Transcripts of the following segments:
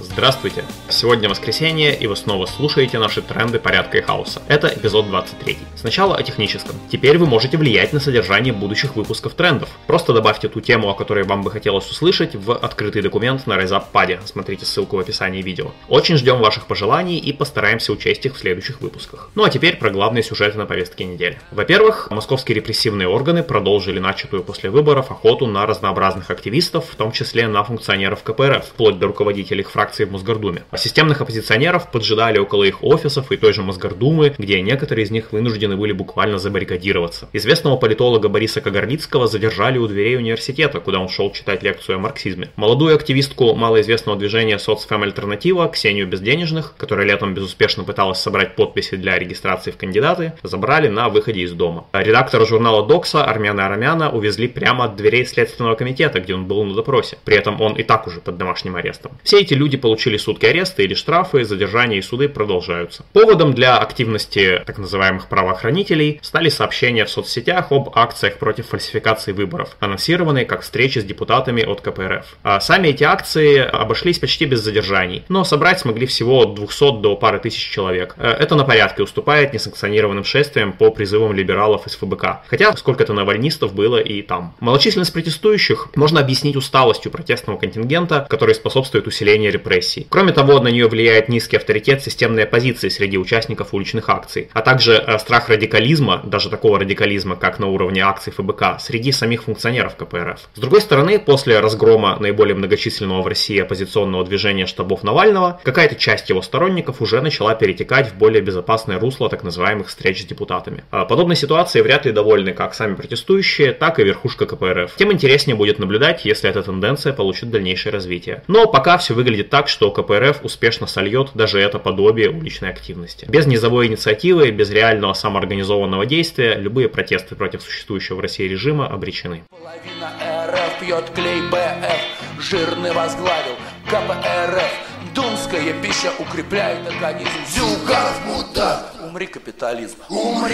Здравствуйте! Сегодня воскресенье, и вы снова слушаете наши тренды порядка и хаоса. Это эпизод 23. Сначала о техническом. Теперь вы можете влиять на содержание будущих выпусков трендов. Просто добавьте ту тему, о которой вам бы хотелось услышать, в открытый документ на RiseUp Смотрите ссылку в описании видео. Очень ждем ваших пожеланий и постараемся учесть их в следующих выпусках. Ну а теперь про главные сюжеты на повестке недели. Во-первых, московские репрессивные органы продолжили начатую после выборов охоту на разнообразных активистов, в том числе на функционеров КПРФ, вплоть до руководителей их фракции в Мосгордуме. А системных оппозиционеров поджидали около их офисов и той же Мосгордумы, где некоторые из них вынуждены были буквально забаррикадироваться. Известного политолога Бориса Кагарлицкого задержали у дверей университета, куда он шел читать лекцию о марксизме. Молодую активистку малоизвестного движения «Соцфем Альтернатива» Ксению Безденежных, которая летом безуспешно пыталась собрать подписи для регистрации в кандидаты, забрали на выходе из дома. А редактора журнала «Докса» Армяна Арамяна увезли прямо от дверей Следственного комитета, где он был на допросе. При этом он и так уже под домашним арестом. Все эти люди получили сутки ареста или штрафы, задержания и суды продолжаются. Поводом для активности так называемых правоохранителей стали сообщения в соцсетях об акциях против фальсификации выборов, анонсированные как встречи с депутатами от КПРФ. А сами эти акции обошлись почти без задержаний, но собрать смогли всего от 200 до пары тысяч человек. Э, это на порядке уступает несанкционированным шествиям по призывам либералов из ФБК. Хотя сколько-то навальнистов было и там. Малочисленность протестующих можно объяснить усталостью протестного контингента, который способствует усилению репрессий. Кроме того, на нее влияет низкий авторитет системной оппозиции среди участников уличных акций, а также э, страх радикализма, даже такого радикализма, как на уровне акций ФБК, среди самих функционеров КПРФ. С другой стороны, после разгрома наиболее многочисленного в России оппозиционного движения штабов Навального, какая-то часть его сторонников уже начала перетекать в более безопасное русло так называемых встреч с депутатами. А подобной ситуации вряд ли довольны как сами протестующие, так и верхушка КПРФ. Тем интереснее будет наблюдать, если эта тенденция получит дальнейшее развитие. Но пока все выглядит так, что КПРФ успешно сольет даже это подобие уличной активности. Без низовой инициативы, без реального самоорганизованного действия, любые протесты против существующего в России режима обречены. Половина РФ пьет клей БФ, жирный возглавил КПРФ. Думская пища укрепляет организм. Зюганов мудак, умри капитализм.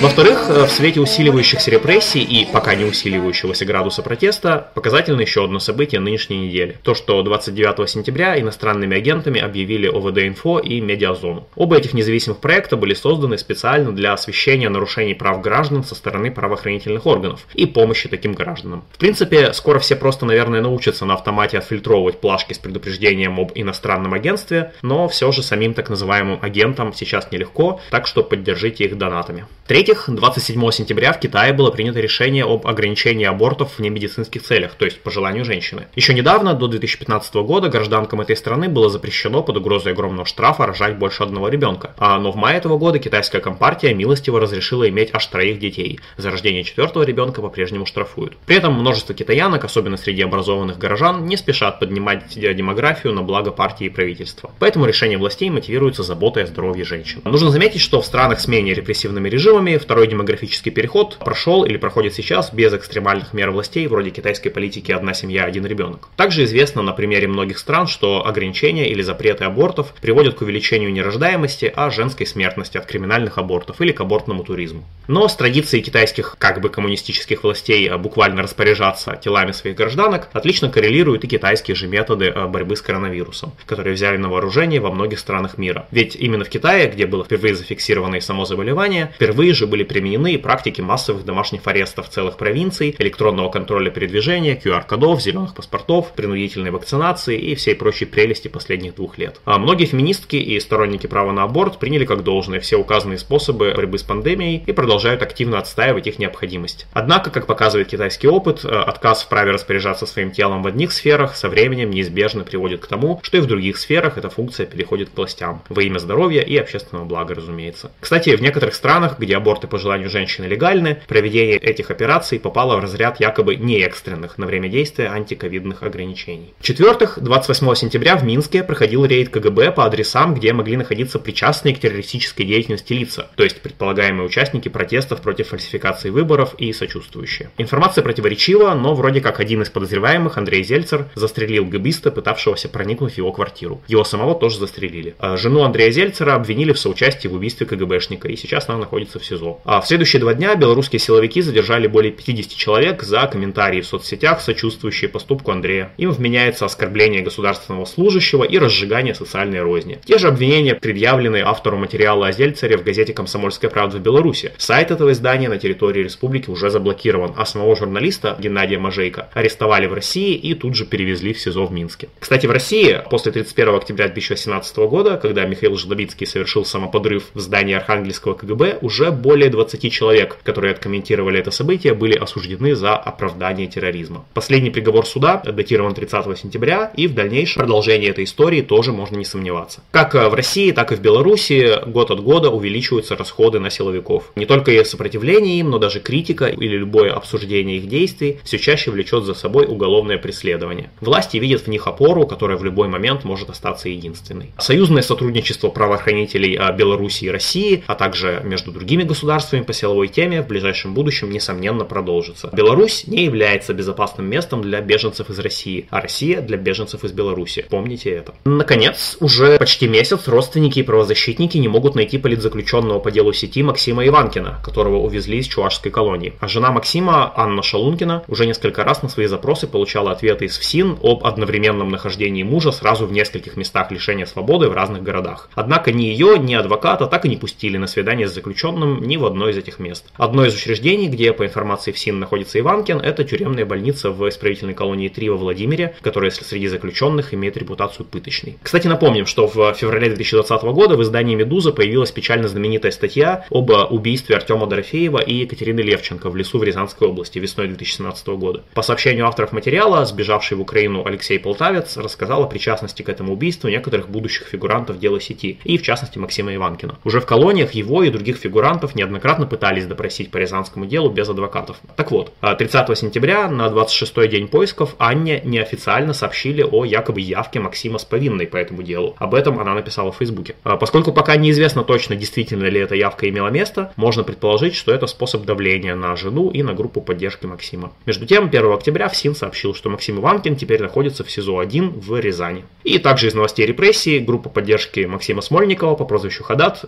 Во-вторых, э, в свете усиливающихся репрессий и пока не усиливающегося градуса протеста, показательно еще одно событие нынешней недели. То, что 29 сентября иностранными агентами объявили ОВД-инфо и Медиазону. Оба этих независимых проекта были созданы специально для освещения нарушений прав граждан со стороны правоохранительных органов и помощи таким гражданам. В принципе, скоро все просто, наверное, научатся на автомате отфильтровывать плашки с предупреждением об иностранном агентстве, но все же самим так называемым агентам сейчас нелегко, так что поддержите их донатами. В-третьих, 27 сентября в Китае было принято решение об ограничении абортов в немедицинских целях, то есть по желанию женщины. Еще недавно, до 2015 года, гражданкам этой страны было запрещено под угрозой огромного штрафа рожать больше одного ребенка. А, но в мае этого года китайская компартия милостиво разрешила иметь аж троих детей. За рождение четвертого ребенка по-прежнему штрафуют. При этом множество китаянок, особенно среди образованных горожан, не спешат поднимать демографию на благо партии и правительства. Поэтому решение властей мотивируется заботой о здоровье женщин. Нужно заметить, что в странах с менее репрессивными режимами второй демографический переход прошел или проходит сейчас без экстремальных мер властей, вроде китайской политики «одна семья, один ребенок». Также известно на примере многих стран, что ограничения или запреты абортов приводят к увеличению не рождаемости, а женской смертности от криминальных абортов или к абортному туризму. Но с традицией китайских, как бы коммунистических властей буквально распоряжаться телами своих гражданок, отлично коррелируют и китайские же методы борьбы с коронавирусом, которые взяли на вооружение во многих странах мира. Ведь именно в Китае, где было впервые зафиксировано само заболевание, впервые же были применены практики массовых домашних арестов целых провинций, электронного контроля передвижения, QR-кодов, зеленых паспортов, принудительной вакцинации и всей прочей прелести последних двух лет. А многие феминистки и сторонники права на аборт приняли как должное все указанные способы борьбы с пандемией и продолжают активно отстаивать их необходимость. Однако, как показывает китайский опыт, э, отказ в праве распоряжаться своим телом в одних сферах со временем неизбежно приводит к тому, что и в других сферах эта функция переходит к властям. Во имя здоровья и общественного блага, разумеется. Кстати, в некоторых странах, где аборты по желанию женщины легальны, проведение этих операций попало в разряд якобы не экстренных на время действия антиковидных ограничений. В-четвертых, 28 сентября в Минске проходил рейд КГБ по адресам, где могли находиться причастные к террористической деятельности лица, то есть предполагаемые участники протестов против фальсификации выборов и сочувствующие. Информация противоречива, но вроде как один из подозреваемых, Андрей Зельцер, застрелил гбиста, пытавшегося проникнуть в его квартиру. Его самого тоже застрелили. А жену Андрея Зельцера обвинили в соучастии в убийстве КГБшника КГБшника, и сейчас она находится в СИЗО. А в следующие два дня белорусские силовики задержали более 50 человек за комментарии в соцсетях, сочувствующие поступку Андрея. Им вменяется оскорбление государственного служащего и разжигание социальной розни. Те же обвинения предъявлены автору материала о Зельцере в газете «Комсомольская правда» в Беларуси. Сайт этого издания на территории республики уже заблокирован, а самого журналиста Геннадия Мажейко арестовали в России и тут же перевезли в СИЗО в Минске. Кстати, в России после 31 октября 2018 года, когда Михаил Жлобицкий совершил самоподрыв в здании Архангельского КГБ, уже более 20 человек, которые откомментировали это событие, были осуждены за оправдание терроризма. Последний приговор суда датирован 30 сентября, и в дальнейшем продолжение этой истории тоже можно не сомневаться. Как в России, так и в Беларуси год от года увеличиваются расходы на силовиков. Не только и сопротивление им, но даже критика или любое обсуждение их действий все чаще влечет за собой уголовное преследование. Власти видят в них опору, которая в любой момент может остаться единственной. Союзное сотрудничество правоохранителей а, Беларуси и России, а также между другими государствами по силовой теме в ближайшем будущем, несомненно, продолжится. Беларусь не является безопасным местом для беженцев из России, а Россия для беженцев из Беларуси. Помните это. Наконец, уже почти месяц родственники и правозащитники не могут найти политзаключенного по делу сети Максима Иванкина, которого увезли из чувашской колонии. А жена Максима, Анна Шалункина, уже несколько раз на свои запросы получала ответы из ФСИН об одновременном нахождении мужа сразу в нескольких местах лишения свободы в разных городах. Однако ни ее, ни адвоката так и не пустили на свидание с заключенным ни в одно из этих мест. Одно из учреждений, где, по информации ФСИН, находится Иванкин, это тюремная больница в исправительной колонии 3 во Владимире, которая среди заключенных имеет репутацию пыточной. Кстати, напомним, что в феврале 2020 года в издании «Медуза» появилась печально знаменитая статья об убийстве Артема Дорофеева и Екатерины Левченко в лесу в Рязанской области весной 2017 года. По сообщению авторов материала, сбежавший в Украину Алексей Полтавец рассказал о причастности к этому убийству некоторых будущих фигурантов дела сети, и в частности Максима Иванкина. Уже в колониях его и других фигурантов неоднократно пытались допросить по Рязанскому делу без адвокатов. Так вот, 30 сентября на 26-й день поисков Анне неофициально сообщили о якобы явке Максима с повинной по этому делу. Об этом она написала в Фейсбуке. А поскольку пока неизвестно точно, действительно ли эта явка имела место, можно предположить, что это способ давления на жену и на группу поддержки Максима. Между тем, 1 октября ФСИН сообщил, что Максим Иванкин теперь находится в СИЗО-1 в Рязани. И также из новостей репрессий группа поддержки Максима Смольникова по прозвищу Хадат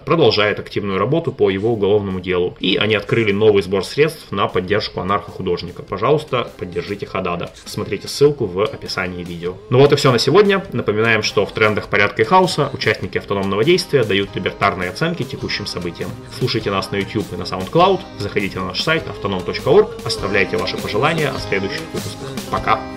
продолжает активную работу по его уголовному делу. И они открыли новый сбор средств на поддержку анархохудожника. Пожалуйста, поддержите Хадада. Смотрите ссылку в описании видео. Ну вот и все на сегодня. Напоминаем, что в трендах порядка и хаоса участники автономного действия дают либертарные оценки текущим событиям. Слушайте нас на YouTube и на SoundCloud, заходите на наш сайт autonom.org, оставляйте ваши пожелания о следующих выпусках. Пока!